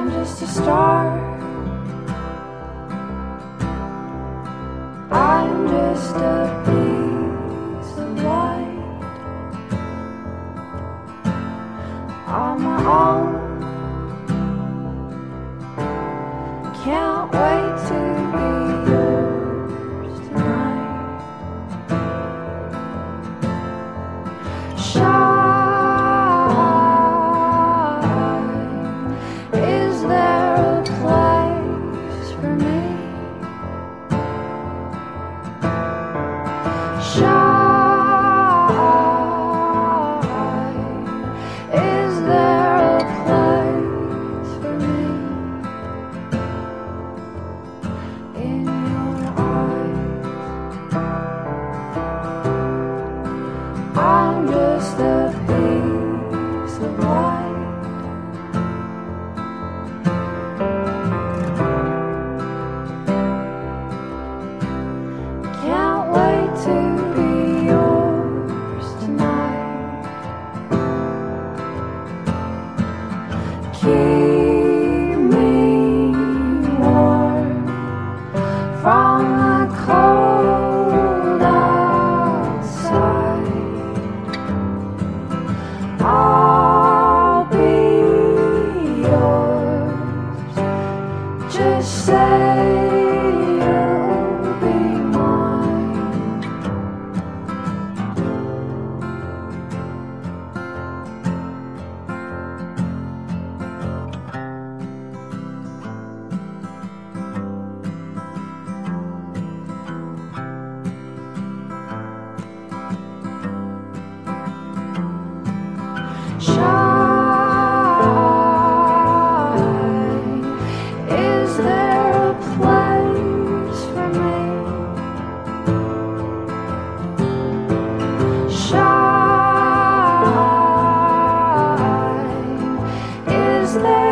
I'm just a star. I'm just a piece of light. I'm just